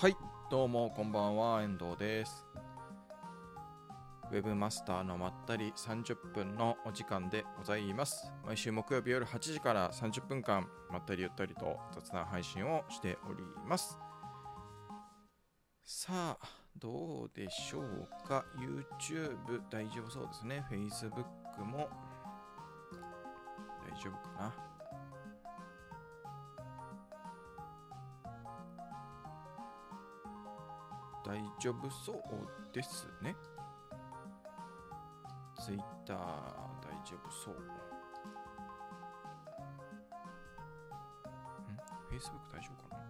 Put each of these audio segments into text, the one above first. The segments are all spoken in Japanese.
はいどうもこんばんは遠藤です。ウェブマスターのまったり30分のお時間でございます。毎週木曜日夜8時から30分間まったりゆったりと雑談配信をしております。さあどうでしょうか？YouTube 大丈夫そうですね。Facebook も大丈夫かな？丈夫そうですね。Twitter 大丈夫そう。ん ?Facebook 大丈夫かな？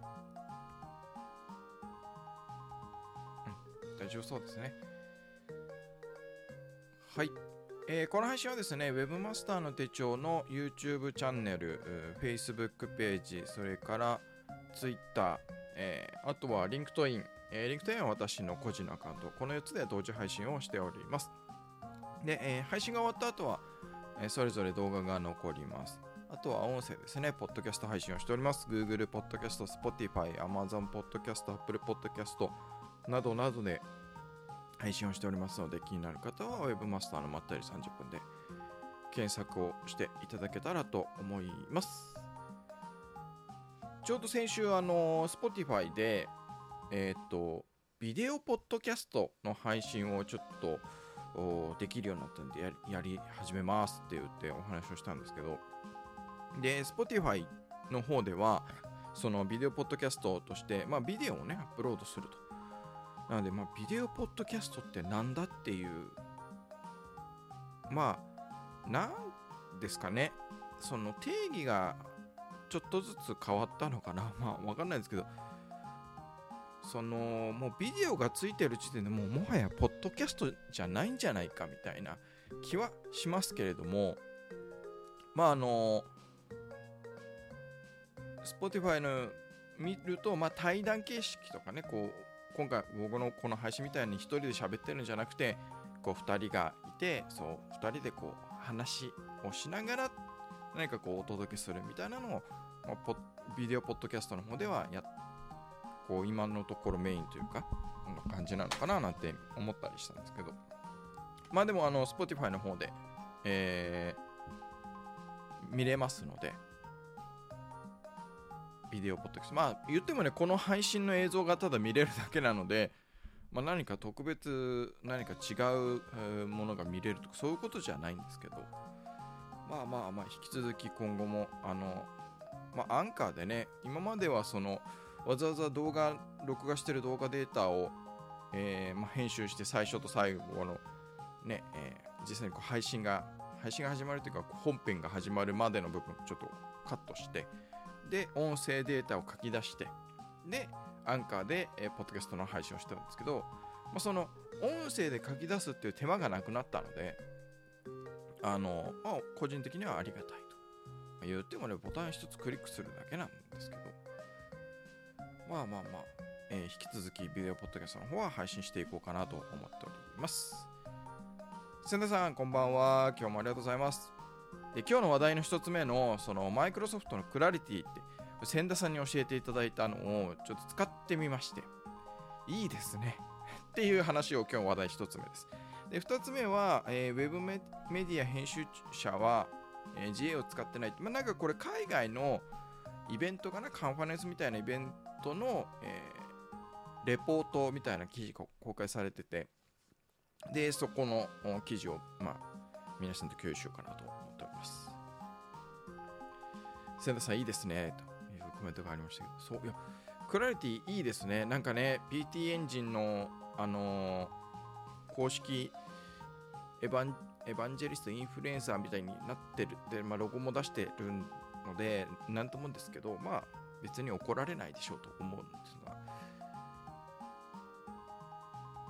うん、大丈夫そうですね。はい。えーこの配信はですね、Webmaster の手帳の YouTube チャンネル、Facebook ページ、それから Twitter、えーあとは LinkedIn、えー、LinkedIn は私の個人のアカウント、この4つで同時配信をしております。で、えー配信が終わった後は、えーそれぞれ動画が残ります。あとは音声ですね、ポッドキャスト配信をしております。Google Podcast、Spotify、Amazon Podcast、Apple Podcast などなどで配信をしておりますので、気になる方は Webmaster のまったり30分で検索をしていただけたらと思います。ちょうど先週、あの Spotify で、えっ、と、ビデオポッドキャストの配信をちょっとできるようになったんでやりやり始めますって言ってお話をしたんですけど、で、Spotify の方では、そのビデオポッドキャストとして、まあ、ビデオをね、アップロードすると。なので、まあ、ビデオポッドキャストってなんだっていう、まあ、なんですかね、その定義がちょっとずつ変わったのかな、まあ、わかんないですけど、そのもうビデオがついてる時点でもうもはやポッドキャストじゃないんじゃないかみたいな気はしますけれどもまああの Spotify の見るとまあ対談形式とかねこう今回僕のこの配信みたいに一人で喋ってるんじゃなくてこう2人がいてそう2人でこう話をしながら何かこうお届けするみたいなのを、まあビデオポッドキャストの方ではやっこう今のところメインというかこんな感じなのかななんて思ったりしたんですけど。まあでもあの Spotify の方で、えー見れますのでビデオポッドキャスト。まあ言ってもねこの配信の映像がただ見れるだけなので、まあ、何か特別何か違うものが見れるとかそういうことじゃないんですけど。まあまあまあ引き続き今後もあのまあアンカーでね今まではそのわざわざ動画録画してる動画データを、えーまあ、編集して最初と最後のね、えー実際にこう配信が配信が始まるというか本編が始まるまでの部分ちょっとカットしてで音声データを書き出してでアンカーで、えーポッドキャストの配信をしてたんですけど、まあ、その音声で書き出すっていう手間がなくなったのであの、まあ、個人的にはありがたいと、まあ言ってもねボタン一つクリックするだけなんですけどまあまあまあ、えー引き続きビデオポッドキャストの方は配信していこうかなと思っております。千田さん、こんばんは。今日もありがとうございます。で今日の話題の一つ目の、そのマイクロソフトのクラリティって、千田さんに教えていただいたのをちょっと使ってみまして、いいですね。っていう話を今日話題一つ目です。で、二つ目は、えーウェブメメディア編集者は、えー GA を使ってない。まあ、なんかこれ海外のイベントかな、カンファレンスみたいなイベントの、えーレポートみたいな記事が公開されてて、で、そこの記事を、まあ、皆さんと共有しようかなと思っております。千田さん、いいですね、というコメントがありましたけど、そう、いや、クラリティいいですね。なんかね、PT エンジンの、あのー公式エヴァンエヴァンジェリスト、インフルエンサーみたいになってる。で、まあ、ロゴも出してるので、なんともんですけど、まあ、別に怒られないでしょうと思うんですが、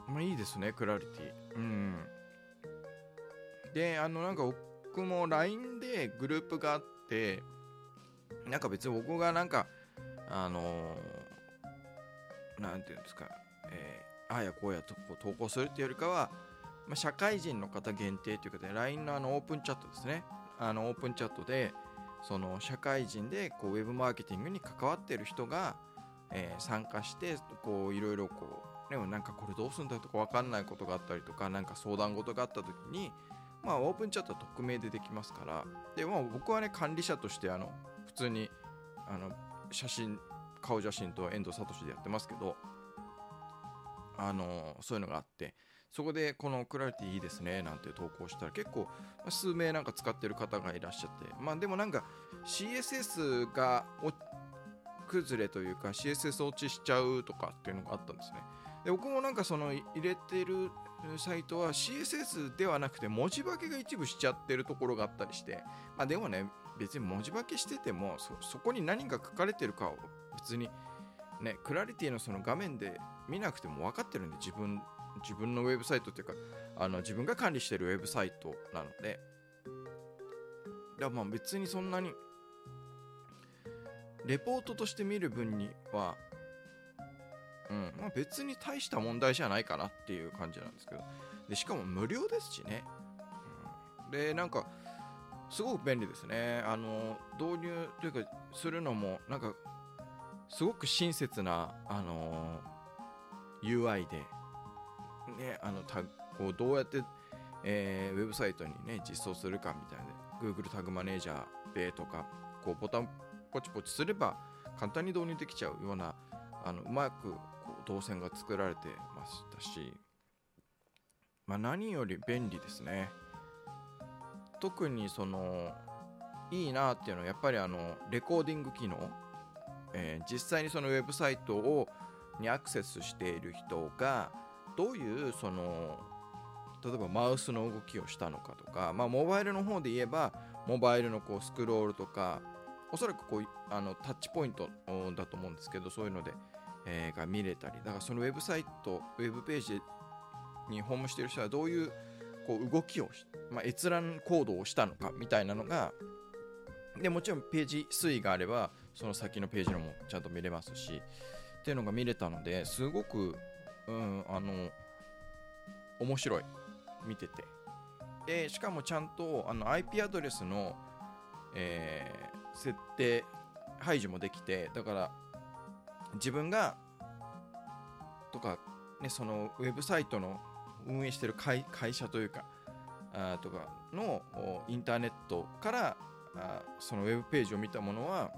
まあいいですね、クラリティ。うん。で、あの、なんか僕も LINE でグループがあって、なんか別に僕がなんか、あのーなんていうんですか、えーああやこうやとこう投稿するっていうよりかは、まあ、社会人の方限定ということで、LINE のあのオープンチャットですね。あのオープンチャットで、その社会人でこうウェブマーケティングに関わってる人が、えー、参加してこういろいろこうでもなんかこれどうすんだとか分かんないことがあったりとか何か相談事があった時にまあオープンチャットは匿名でできますから。で、まあ、僕はね管理者としてあの普通にあの写真顔写真と遠藤聡でやってますけどあのそういうのがあって。そこでこのクラリティいいですねなんて投稿したら結構数名なんか使ってる方がいらっしゃってまあでもなんか CSS が崩れというか CSS 落ちしちゃうとかっていうのがあったんですね。で僕もなんかその入れてるサイトは CSS ではなくて文字化けが一部しちゃってるところがあったりしてまあでもね別に文字化けしててもそこに何が書かれてるかを別にねクラリティのその画面で見なくても分かってるんで自分自分のウェブサイトっていうかあの自分が管理してるウェブサイトなのでだまあ別にそんなにレポートとして見る分にはうんまあ、別に大した問題じゃないかなっていう感じなんですけどでしかも無料ですしね、うん、でなんかすごく便利ですね。あの導入というかするのもなんかすごく親切な、あの UI で、ね、あのタこうどうやって、えー、ウェブサイトに、ね、実装するかみたいな。Google タグマネージャーでとかこうボタンポチポチすれば簡単に導入できちゃうようなあのうまくこう動線が作られてましたし、まあ、何より便利ですね。特にそのいいなっていうのはやっぱりあのレコーディング機能、えー、実際にそのウェブサイトをにアクセスしている人がどういうその例えばマウスの動きをしたのかとか、まあ、モバイルの方で言えばモバイルのこうスクロールとかおそらくこうあのタッチポイントだと思うんですけどそういうので、えー、が見れたりだからそのウェブサイトウェブページにホームしている人はどういうこう動きを、まあ、閲覧行動をしたのかみたいなのがでもちろんページ推移があればその先のページのもちゃんと見れますしっていうのが見れたのですごく、うん、あの面白い。見てて。でしかもちゃんとあの IP アドレスの、えー、設定排除もできてだから自分がとか、ね、そのウェブサイトの運営してる会会社というかあとかのインターネットからあそのウェブページを見たものは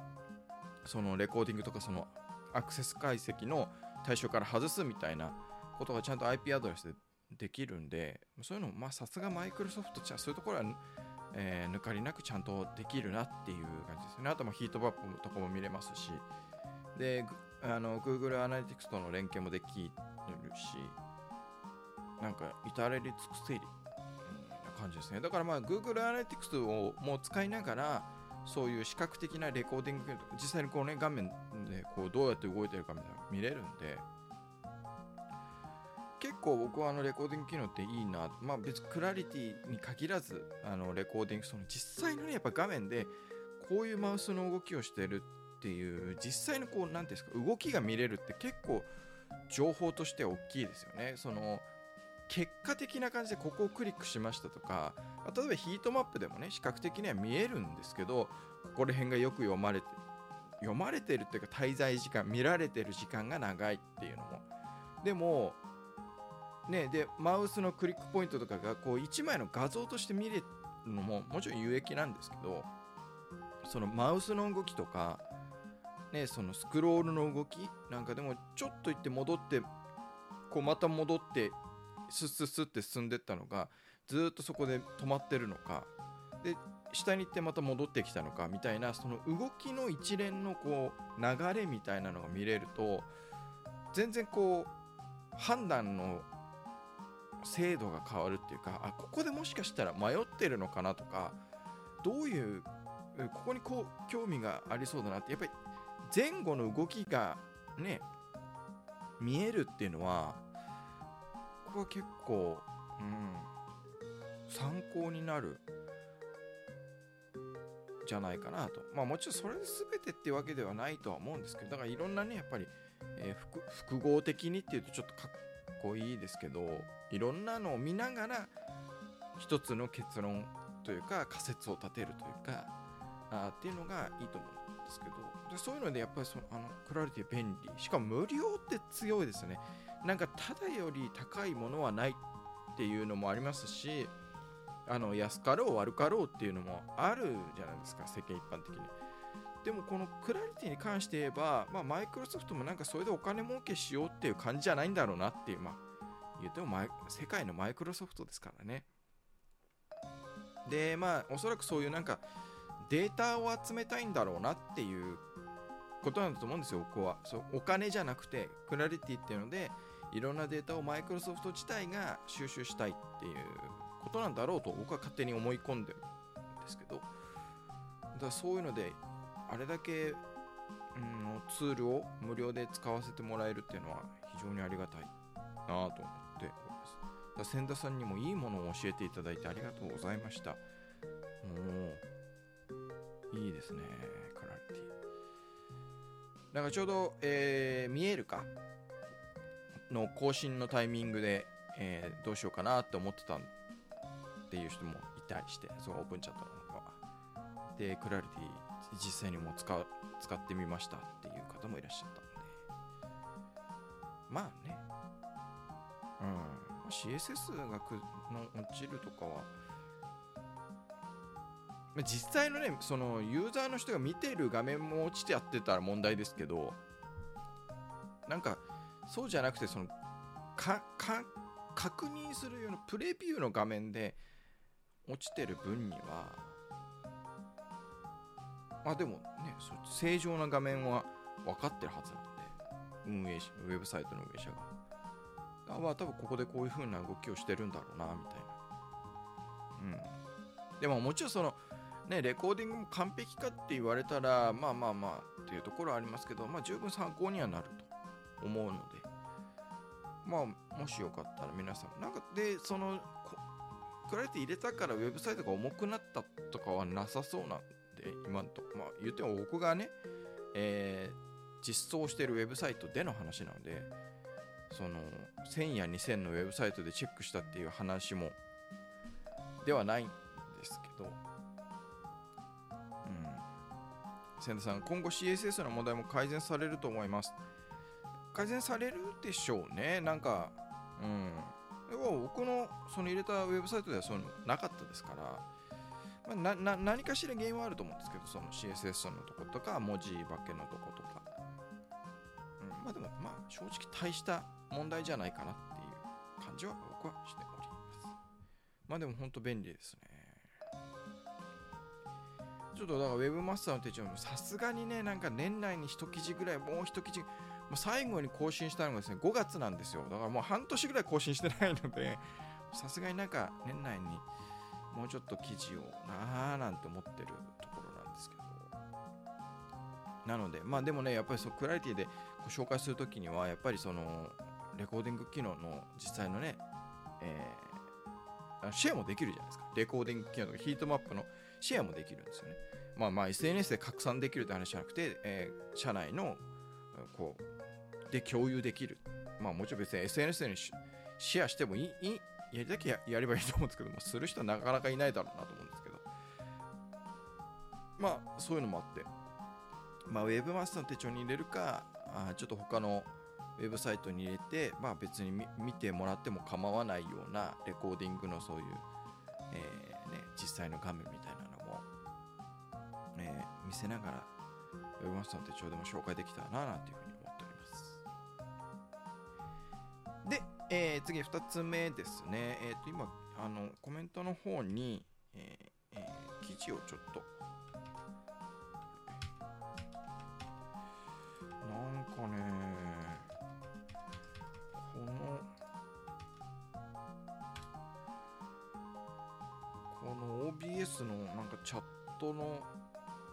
そのレコーディングとかそのアクセス解析の対象から外すみたいなことがちゃんと IP アドレスでできるんでそういうのもさすがマイクロソフトじゃそういうところは、えー、抜かりなくちゃんとできるなっていう感じですね。あともヒートマップとかも見れますし。であの Google Analytics との連携もできるしなんか至れり尽くせりな感じですね。だからまあ Google Analytics をもう使いながらそういう視覚的なレコーディング実際にこうね画面でこうどうやって動いてるかみたいなの見れるんで結構僕はあのレコーディング機能っていいなまあ別にクラリティに限らずあのレコーディングその実際のねやっぱ画面でこういうマウスの動きをしてるっていう実際のこう何ていうんですか動きが見れるって結構情報として大きいですよね。その結果的な感じでここをクリックしましたとか例えばヒートマップでもね視覚的には見えるんですけどここら辺がよく読まれて読まれてるっていうか滞在時間見られてる時間が長いっていうのも。でもねでマウスのクリックポイントとかがこう1枚の画像として見れるのももちろん有益なんですけどそのマウスの動きとかね、そのスクロールの動きなんかでもちょっと行って戻ってこうまた戻ってスッスッスッって進んでったのがずっとそこで止まってるのかで下に行ってまた戻ってきたのかみたいなその動きの一連のこう流れみたいなのが見れると全然こう判断の精度が変わるっていうかあここでもしかしたら迷ってるのかなとかどういうここにこう興味がありそうだなってやっぱり前後の動きがね見えるっていうのはここは結構、うん、参考になるじゃないかなと。まあもちろんそれ全てってわけではないとは思うんですけどだからいろんなねやっぱり、えー、複合的にっていうとちょっとかっこいいですけどいろんなのを見ながら一つの結論というか仮説を立てるというかあっていうのがいいと思うんですけどでそういうのでやっぱりそあのクラリティ便利。しかも無料って強いですね。なんかただより高いものはないっていうのもありますしあの安かろう悪かろうっていうのもあるじゃないですか世間一般的にでもこのクラリティに関して言えば、まあ、マイクロソフトもなんかそれでお金儲けしようっていう感じじゃないんだろうなっていう、まあ、言っても世界のマイクロソフトですからね。で、まあ、おそらくそういうなんかデータを集めたいんだろうなっていうことなんだと思うんですよ、僕は。そうお金じゃなくて、クラリティっていうので、いろんなデータをマイクロソフト自体が収集したいっていうことなんだろうと僕は勝手に思い込んでるんですけど、だからそういうのであれだけ、うん、ツールを無料で使わせてもらえるっていうのは非常にありがたいなと思っております。千田さんにもいいものを教えていただいてありがとうございました。おいいですね、クラリティ。なんかちょうど、えー、見えるか？の更新のタイミングで、えー、どうしようかなって思ってたっていう人もいたりして、そうオープンチャットの方は。で、クラリティ実際にもう使使ってみましたっていう方もいらっしゃったんで。まあね。うん。CSS がくの落ちるとかは実際のねそのユーザーの人が見てる画面も落ちてやってたら問題ですけどなんかそうじゃなくてそのかか確認するようなプレビューの画面で落ちてる分にはまあでもね、正常な画面は分かってるはずなんで、運営ウェブサイトの運営者が。あまあ多分ここでこういう風な動きをしてるんだろうな、みたいな。うん。でももちろんその、ね、レコーディングも完璧かって言われたら、まあまあまあっていうところはありますけど、まあ十分参考にはなると思うので、まあもしよかったら皆さん、なんかで、その、クラリティ入れたからウェブサイトが重くなったとかはなさそうなんで今んとまあ言っても僕がね、えー、実装してるウェブサイトでの話なのでその1000や2000のウェブサイトでチェックしたっていう話もではないんですけどうん。千田さん今後 CSS の問題も改善されると思います。改善されるでしょうね。なんかうん。でも僕のその入れたウェブサイトではそういうのなかったですからまあ、なな何かしら原因はあると思うんですけど、その CSS のとことか、文字化けのとことか。うん、まあでも、まあ正直大した問題じゃないかなっていう感じは僕はしております。まあでも本当便利ですね。ちょっとだから Webmaster の手帳もさすがにね、なんか年内に一記事ぐらい、もう一記事、最後に更新したのがですね、5月なんですよ。だからもう半年ぐらい更新してないので、さすがになんか年内にもうちょっと記事をなーなんて思ってるところなんですけど。なのでまあでもねやっぱりそうクラリティでご紹介するときにはやっぱりそのレコーディング機能の実際のね、えー、シェアもできるじゃないですか。レコーディング機能とかヒートマップのシェアもできるんですよね。まあまあ SNS で拡散できるって話じゃなくて、えー、社内のこうで共有できる。まあもちろん別に SNS にシェアしてもいいやりたきゃやればいいと思うんですけども、する人はなかなかいないだろうなと思うんですけど、まあ、そういうのもあって、まあ、ウェブマスターの手帳に入れるか、あちょっと他のウェブサイトに入れて、まあ、別に見てもらっても構わないようなレコーディングのそういう、えーね、実際の画面みたいなのも、えー、見せながら、ウェブマスターの手帳でも紹介できたらな、なんていうふうにえー、次2つ目ですね。えっ、ー、と、今、あの、コメントの方に、えー、えー、記事をちょっと、なんかね、この、この OBS のなんかチャットの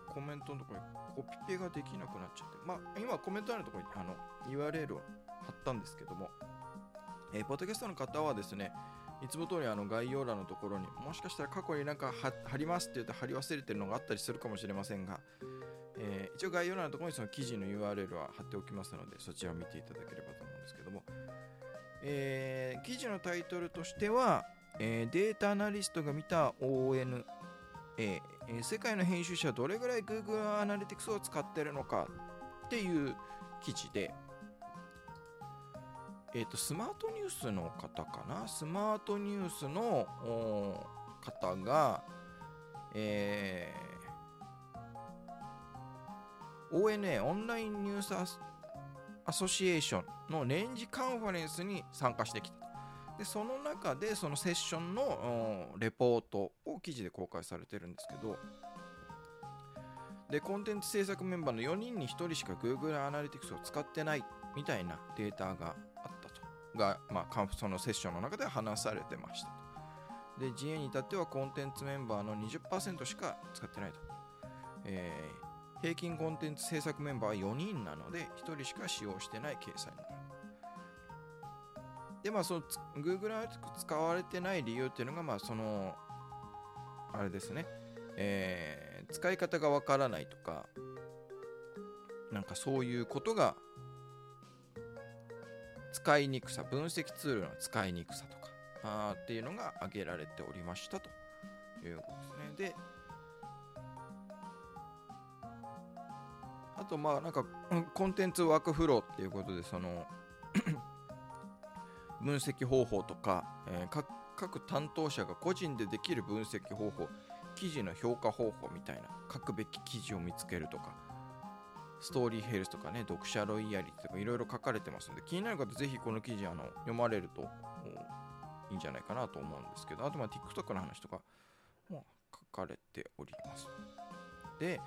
コメントのところにコピペができなくなっちゃって、まあ、今コメントあるところにあの URL を貼ったんですけども、えー、ポッドキャストの方はですね、いつも通りあの概要欄のところにもしかしたら過去になんか貼りますって言って貼り忘れてるのがあったりするかもしれませんが、えー、一応概要欄のところにその記事の URL は貼っておきますのでそちらを見ていただければと思うんですけども、えー、記事のタイトルとしては、えー、データアナリストが見た ONS えー、世界の編集者はどれぐらい Google アナリティクスを使ってるのかっていう記事で、えーと、スマートニースの方かな？スマートニュースの方が、えー、ONA オンラインニュースアソシエーションの年次カンファレンスに参加してきた。でその中でそのセッションのレポートを記事で公開されてるんですけど。でコンテンツ制作メンバーの4人に1人しか Google アナリティクスを使ってないみたいなデータがあったが、まあ、そのセッションの中で話されてました。で GA に至ってはコンテンツメンバーの20%しか使ってないと、えー、平均コンテンツ制作メンバーは4人なので1人しか使用してない計算になる。でまあその Google アナリティク使われてない理由っていうのがまあそのあれですね、えー、使い方がわからないとかなんかそういうことが使いにくさ分析ツールの使いにくさとかあっていうのが挙げられておりましたということですね。で、あとまあなんかコンテンツワークフローっていうことでその 分析方法とか、えー、各担当者が個人でできる分析方法記事の評価方法みたいな書くべき記事を見つけるとかストーリーヘルスとかね読者ロイヤリティとかいろいろ書かれてますので気になる方ぜひこの記事あの読まれるといいんじゃないかなと思うんですけどあとまあ TikTok の話とかも書かれております。で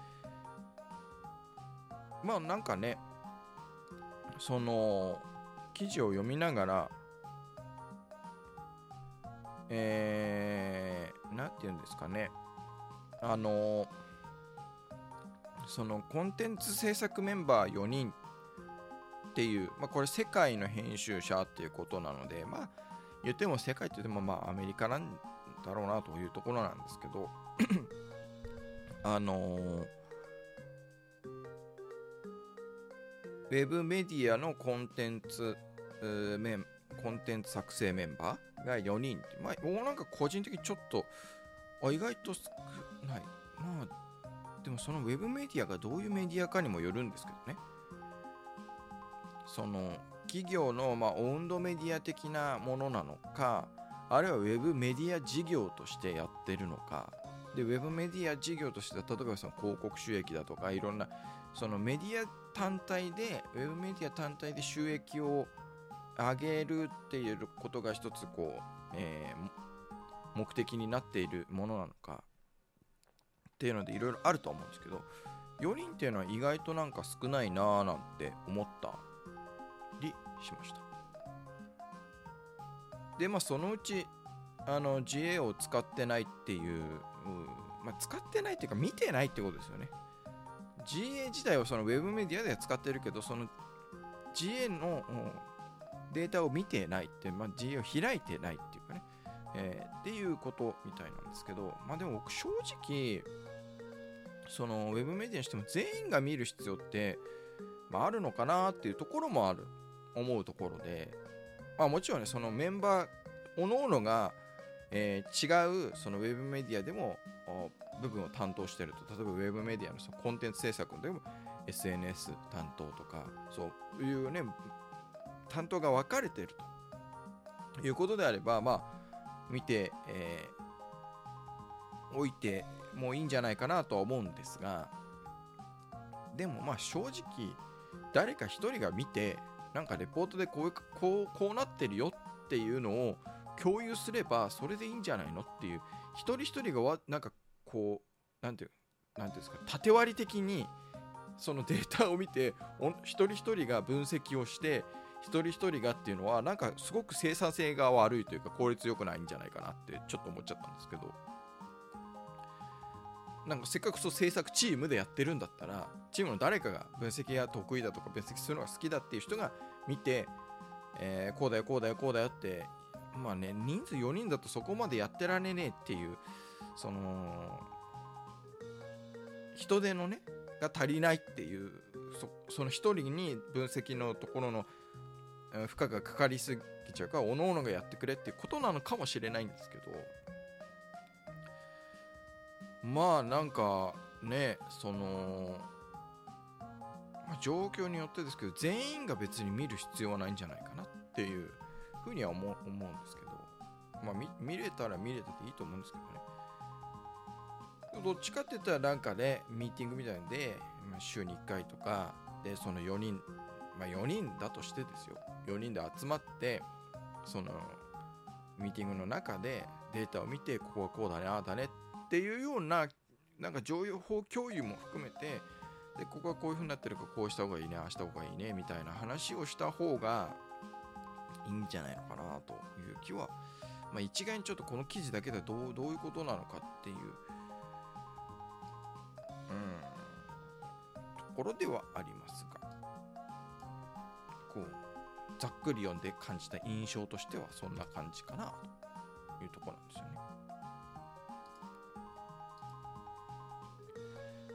まあなんかねその記事を読みながらえー、なんて言うんですかねあのそのコンテンツ制作メンバー4人っていう、まあ、これ世界の編集者っていうことなので、まあ、言っても世界って言ってもまあアメリカなんだろうなというところなんですけど あのー、ウェブメディアのコンテンツメンコンテンツ作成メンバーが4人まあ、なんか個人的にちょっとあ意外と少ない。まあでもそのウェブメディアがどういうメディアかにもよるんですけどね。その企業の、まあ、オウンドメディア的なものなのかあるいはウェブメディア事業としてやってるのか。でウェブメディア事業として例えばその広告収益だとかいろんなそのメディア単体でウェブメディア単体で収益を上げるっていうことが一つこう、えー、目的になっているものなのか。っていうのでいろいろあると思うんですけど4人っていうのは意外となんか少ないなーなんて思ったりしました。でまあそのうちあの GA を使ってないっていう、まあ、使ってないっていうか見てないってことですよね。GA 自体はそのウェブメディアでは使ってるけどその GA のデータを見てないって、まあ、GA を開いてないっていうかね、えー、っていうことみたいなんですけどまあでも僕正直そのウェブメディアにしても全員が見る必要って、まあ、あるのかなっていうところもある。思うところで、まあ、もちろんねそのメンバーおのおのが、えー、違うそのウェブメディアでも部分を担当してると。例えばウェブメディアのそのコンテンツ制作でも SNS 担当とかそういうね担当が分かれてると。いうことであればまあ見て、えー、おいてもいいんじゃないかなとは思うんですがでもまあ正直誰か一人が見てなんかレポートでこうこうこうなってるよっていうのを共有すればそれでいいんじゃないのっていう一人一人がわなんかこうなんていうんですか縦割り的にそのデータを見て一人一人が分析をして一人一人がっていうのはなんかすごく生産性が悪いというか効率よくないんじゃないかなってちょっと思っちゃったんですけど。なんかせっかくそう制作チームでやってるんだったらチームの誰かが分析が得意だとか分析するのが好きだっていう人が見て、えー、こうだよこうだよこうだよってまあね人数4人だとそこまでやってられねえっていうその人手のねが足りないっていうその1人に分析のところの負荷がかかりすぎちゃうからおのおのがやってくれっていうことなのかもしれないんですけどまあなんかねその、まあ、状況によってですけど全員が別に見る必要はないんじゃないかなっていうふうには思う思うんですけどまあ見れたら見れたっていいと思うんですけどね。どっちかって言ったらなんかねミーティングみたいなんで、まあ、週に1回とかでその4人まあ4人だとしてですよ。4人で集まってそのミーティングの中でデータを見てここはこうだねああだねっっていうようななんか情報共有も含めてでここはこういう風になってるからこうした方がいいねああした方がいいねみたいな話をした方がいいんじゃないのかなという気は、まあ、一概にちょっとこの記事だけでどうどういうことなのかっていう、うん、ところではありますがこうざっくり読んで感じた印象としてはそんな感じかなというところなんですよね。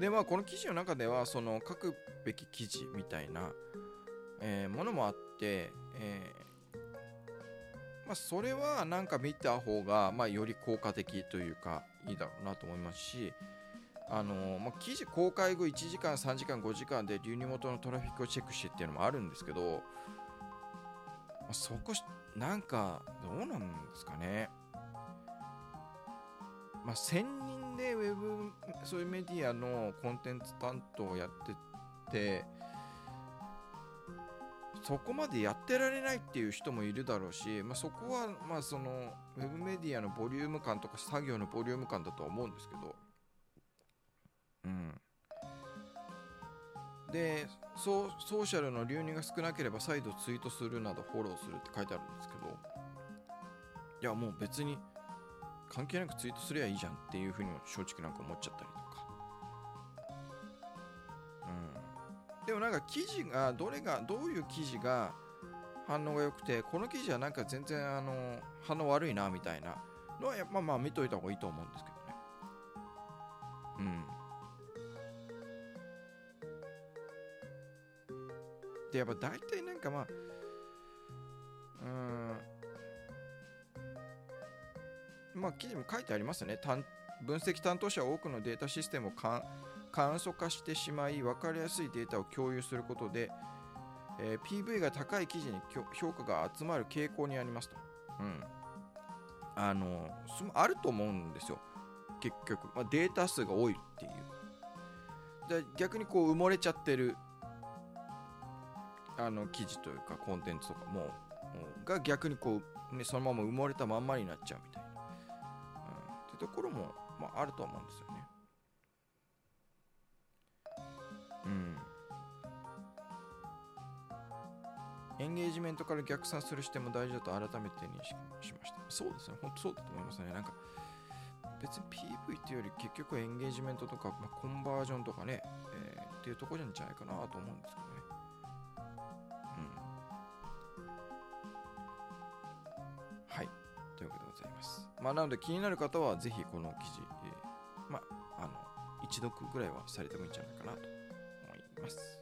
でまあこの記事の中ではその書くべき記事みたいな、えー、ものもあって、えー、まあ、それはなんか見た方が、まあ、より効果的というかいいだろうなと思いますしあのー、まあ、記事公開後1時間3時間5時間で流入元のトラフィックをチェックしてっていうのもあるんですけど、まあ、そこなんかどうなんですかね。まあ、1000人でウェブそういうメディアのコンテンツ担当をやっててそこまでやってられないっていう人もいるだろうし、まあ、そこはまあそのウェブメディアのボリューム感とか作業のボリューム感だとは思うんですけど。うん。でソソーシャルの流入が少なければ再度ツイートするなどフォローするって書いてあるんですけど。いやもう別に関係なくツイートすりゃいいじゃんっていうふうにも正直なんか思っちゃったりとか。うん。でもなんか記事が、どれが、どういう記事が反応が良くて、この記事はなんか全然あの反応悪いなみたいなのは、まあまあ見といた方がいいと思うんですけどね。うん。で、やっぱ大体なんかまあ、うん、まあ、記事も書いてありますよね。分析担当者は多くのデータシステムを簡素化してしまい、分かりやすいデータを共有することで、えー、PV が高い記事に評価が集まる傾向にありますと。うん。あの、あると思うんですよ。結局。まあ、データ数が多いっていう。で逆にこう埋もれちゃってるあの記事というかコンテンツとかもが逆にこう、ね、そのまま埋もれたまんまになっちゃうみたいな。ところも、まあ、あると思うんですよね。うん。エンゲージメントから逆算する視点も大事だと改めて認識しました。そうですね、本当そうだと思いますね。なんか、別に PV っていうより結局エンゲージメントとか、まあ、コンバージョンとかね、えー、っていうところじゃないかなと思うんですけどまあ、なので気になる方はぜひこの記事、えー、まあ、あの、一読ぐらいはされてもいいんじゃないかなと思います。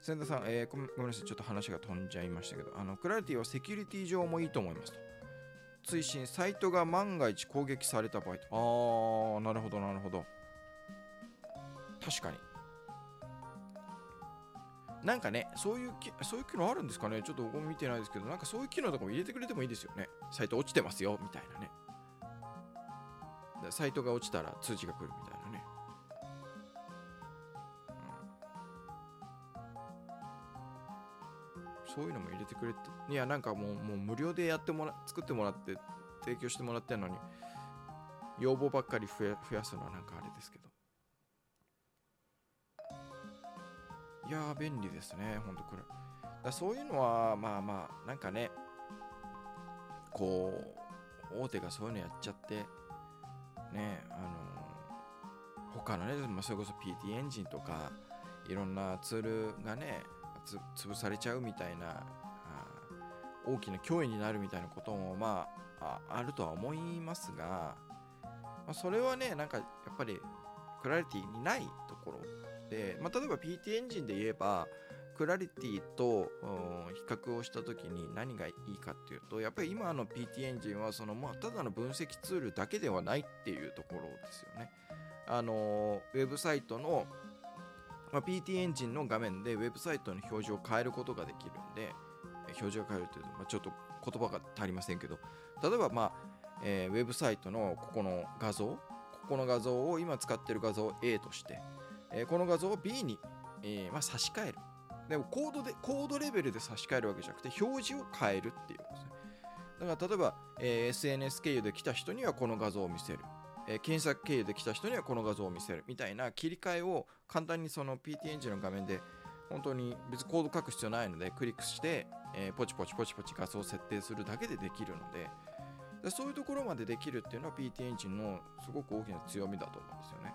千田さん、えー、ごめんなさい、ちょっと話が飛んじゃいましたけど、あの、クラリティはセキュリティ上もいいと思いますと。追伸、サイトが万が一攻撃された場合と。あー、なるほど、なるほど。確かに。なんかね、そういうそういう機能あるんですかね？ちょっと僕も見てないですけど、なんかそういう機能とかも入れてくれてもいいですよね。サイト落ちてますよ、みたいなね。サイトが落ちたら通知が来るみたいなね。そういうのも入れてくれて。いや、なんかもうもう無料でやってもら、作ってもらって、提供してもらってるのに、要望ばっかり増や増やすのはなんかあれですけど。いやー、便利ですね、ほんとこれ。だそういうのは、まあまあ、なんかね、こう、大手がそういうのやっちゃって、ね、あのー、他のね、まあ、それこそ PT エンジンとか、いろんなツールがね、つ潰されちゃうみたいな、大きな脅威になるみたいなことも、まあ、あるとは思いますが、まあ、それはね、なんかやっぱり、クラリティにないところ、まあ、例えば PT エンジンで言えば、クラリティと比較をした時に何がいいかっていうとやっぱり今の PT エンジンはそのまあただの分析ツールだけではないっていうところですよね。あのウェブサイトの、まあ、PT エンジンの画面でウェブサイトの表示を変えることができるんで表示を変えるというと、まあ、ちょっと言葉が足りませんけど例えば、まあえー、ウェブサイトのここの画像ここの画像を今使ってる画像を A として、えー、この画像を B に、えーまあ、差し替える。でもコードでコードレベルで差し替えるわけじゃなくて表示を変えるっていうことですね。だから例えば、えー、SNS 経由で来た人にはこの画像を見せる、え、検索経由で来た人にはこの画像を見せる。みたいな切り替えを簡単にその PT エンジンの画面で本当に別にコード書く必要ないのでクリックして、えー、ポチポチポチポチ画像を設定するだけでできるので。そういうところまでできるっていうのは PT エンジンのすごく大きな強みだと思うんですよね。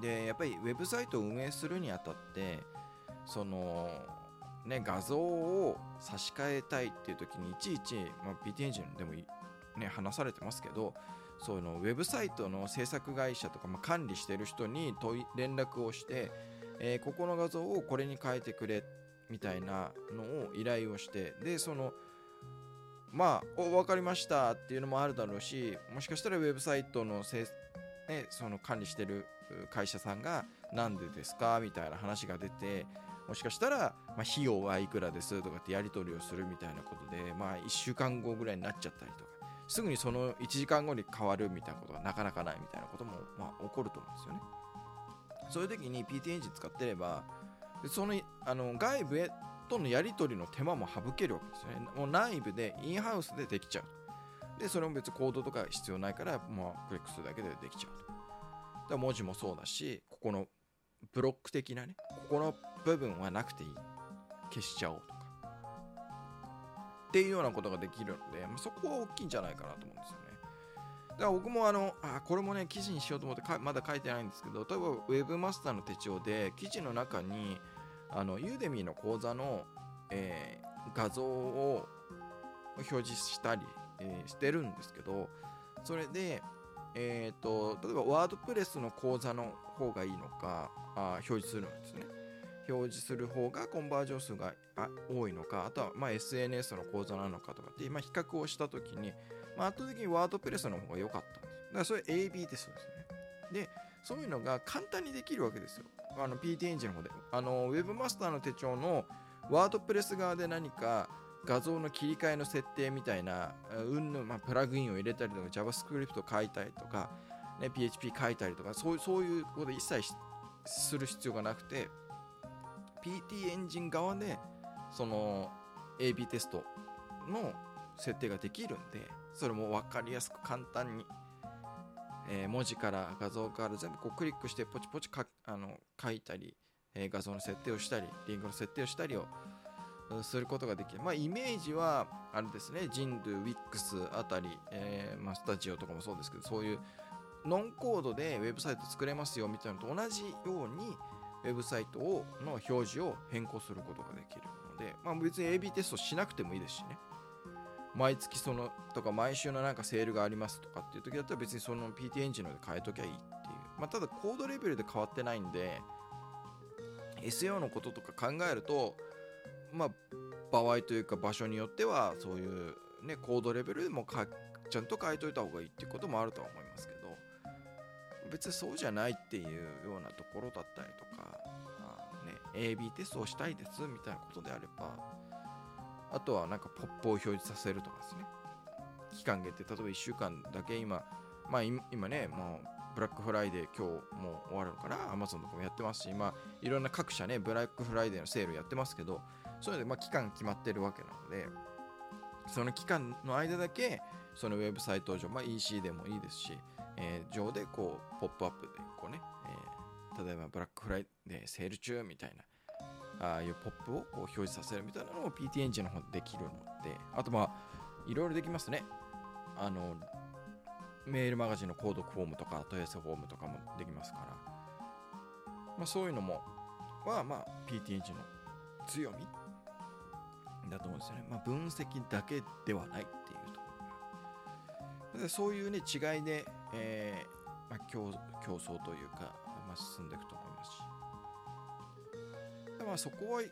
でやっぱりウェブサイトを運営するにあたってそのね画像を差し替えたいっていう時にいちいち、まあ、PT エンジンでもね話されてますけどそのウェブサイトの制作会社とか、まあ、管理してる人に問い連絡をしてえー、ここの画像をこれに変えてくれみたいなのを依頼をしてでそのまあお分かりましたっていうのもあるだろうしもしかしたらウェブサイトのせ、ね、その管理してる会社さんがなんでですか？みたいな話が出てもしかしたら、まあ、費用はいくらです？とかってやり取りをするみたいなことで、まあ、1週間後ぐらいになっちゃったりとかすぐにその1時間後に変わるみたいなことがなかなかないみたいなことも、まあ、起こると思うんですよね。そういう時に PT エンジン使ってればそのあの外部へとのやり取りの手間も省けるわけですよね。もう内部でインハウスでできちゃうでそれも別にコードとか必要ないから、まあ、クリックするだけでできちゃうと。で文字もそうだしここのブロック的なねここの部分はなくていい。消しちゃおうとか。っていうようなことができるので、まあ、そこは大きいんじゃないかなと思うんですよね。だから僕もあのあこれもね記事にしようと思ってまだ書いてないんですけど例えばウェブマスターの手帳で記事の中にあのユーデミーの講座の、えー、画像を表示したり、えー、してるんですけどそれで、えーと、例えばワードプレスの講座の方がいいのかあ表示するんですね表示する方がコンバージョン数が多いのかあとはま SNS の講座なのかとかって今比較をした時にまあ、圧倒的にワードプレスの方が良かったんです。だからそれ AB テストですね。で、そういうのが簡単にできるわけですよ。あの PT エンジンの方で。あの、Webmaster の手帳のワードプレス側で何か画像の切り替えの設定みたいな、うんぬまあ、プラグインを入れたりとか、JavaScript を書いたりとか、ね、PHP 書いたりとか、そうそういうこと一切する必要がなくて、PT エンジン側で、その AB テストの設定ができるんで、それも分かりやすく簡単に、えー、文字から画像から全部こうクリックしてポチポチかあの書いたり、えー、画像の設定をしたりリンクの設定をしたりをすることができる。まあ、イメージは、あれですね、ジンドゥ、ウィックスあたり、えー、まあ、スタジオとかもそうですけど、そういうノンコードでウェブサイト作れますよみたいなのと同じように、ウェブサイトをの表示を変更することができるので、まあ、別に AB テストしなくてもいいですしね。毎月そのとか毎週のなんかセールがありますとかっていう時だったら別にその PT エンジンので変えときゃいいっていう。まあ、ただコードレベルで変わってないんで SEO のこととか考えるとまあ場合というか場所によってはそういうねコードレベルでもかちゃんと変えといた方がいいっていうこともあるとは思いますけど別にそうじゃないっていうようなところだったりとか、あね、AB テストをしたいですみたいなことであればあとはなんかポップを表示させるとかですね。期間限定、例えば1週間だけ今、まあ今ね、もうブラックフライデー今日もう終わるのかな ?Amazon とかもやってますし、まあいろんな各社ね、ブラックフライデーのセールやってますけど、そういうのでまあ期間決まってるわけなので、その期間の間だけ、そのウェブサイト上、まあ EC でもいいですし、えー、上でこう、ポップアップでこうね、えー、例えばブラックフライデーセール中みたいな、ああいうポップをこう表示させるみたいなのも PT エンジンの方でできるので、あとまあ、いろいろできますね。あの、メールマガジンの購読フォームとか問い合わせフォームとかもできますから、まあ、そういうのも、は、まあ、PT エンジンの強みだと思うんですよね。まあ、分析だけではないっていうところでそういうね、違いで、えーまあ、競競争というか、まあ、進んでいくと思いますし、まあそこは、え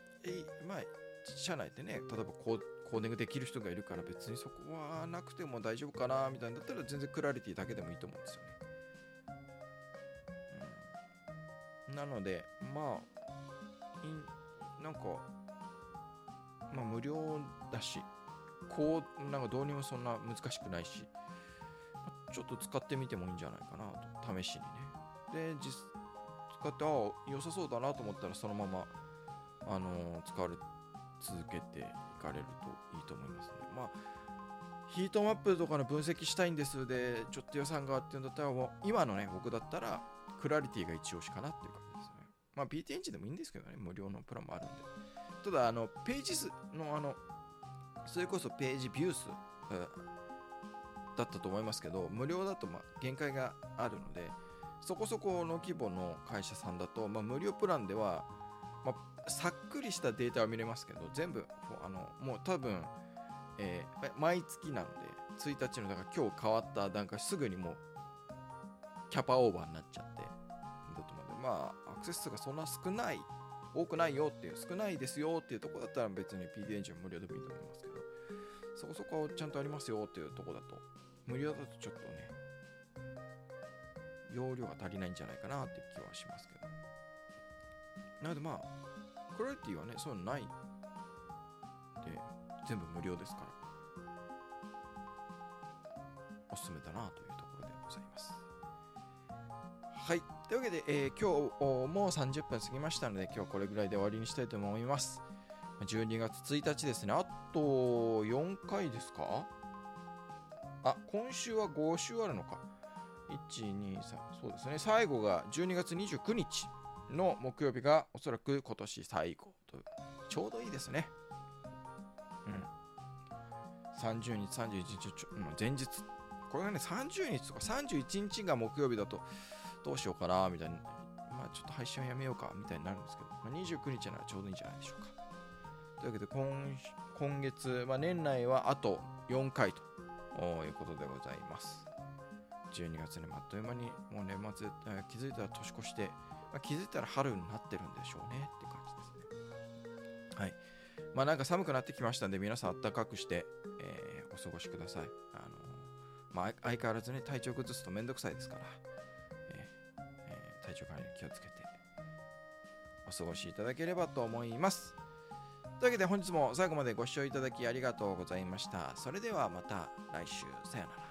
まあ、社内でね、例えばコーディングできる人がいるから別にそこはなくても大丈夫かなみたいなだったら全然クラリティだけでもいいと思うんですよね。なのでまあいんなんかまあ無料だしこうなんかどうにもそんな難しくないしちょっと使ってみてもいいんじゃないかなと試しにね。で実使ってああ良さそうだなと思ったらそのままあのー使われ続けていかれるといいと思いますねまあヒートマップとかの分析したいんですでちょっと予算があっていうんだったらもう今のね僕だったらクラリティが一押しかなっていう感じですね。まあ BT エンジンでもいいんですけどね無料のプランもあるんで。ただあのページ数のあのそれこそページビュー数だったと思いますけど無料だとま限界があるのでそこそこの規模の会社さんだと、まあ、無料プランでは、まあ、さっくりしたデータは見れますけど全部あのもう多分、えー毎月なので1日のだから今日変わった段階すぐにもうキャパオーバーになっちゃってだと思うんでまあアクセス数がそんな少ない多くないよっていう少ないですよっていうとこだったら別に PD エンジン無料でもいいと思いますけどそこそこちゃんとありますよっていうとこだと無料だとちょっとね容量が足りないんじゃないかなって気はしますけど。なのでまあクラリティはねそういうのないで全部無料ですからおすすめだなというところでございます。はい。というわけで、えー今日もう30分過ぎましたので今日これぐらいで終わりにしたいと思います。12月1日ですね。あと4回ですか？あ今週は5週あるのか。123そうですね。最後が12月29日の木曜日がおそらく今年最後とちょうどいいですね。うん。30日31日ちょ前日。これがね30日とか31日が木曜日だとどうしようかなみたいな。まあちょっと配信はやめようかみたいになるんですけど、まあ、29日ならちょうどいいんじゃないでしょうか。というわけで今今月、まあ、年内はあと4回と。いうことでございます。12月にあっという間にもう年末、えー気づいたら年越して、まあ、気づいたら春になってるんでしょうねって感じですね。はい。まあなんか寒くなってきましたんで皆さんあったかくして、えーお過ごしください。あのまあ相変わらずね体調崩すとめんどくさいですから、体調管理気をつけてお過ごしいただければと思います。というわけで本日も最後までご視聴いただきありがとうございました。それではまた来週。さよなら。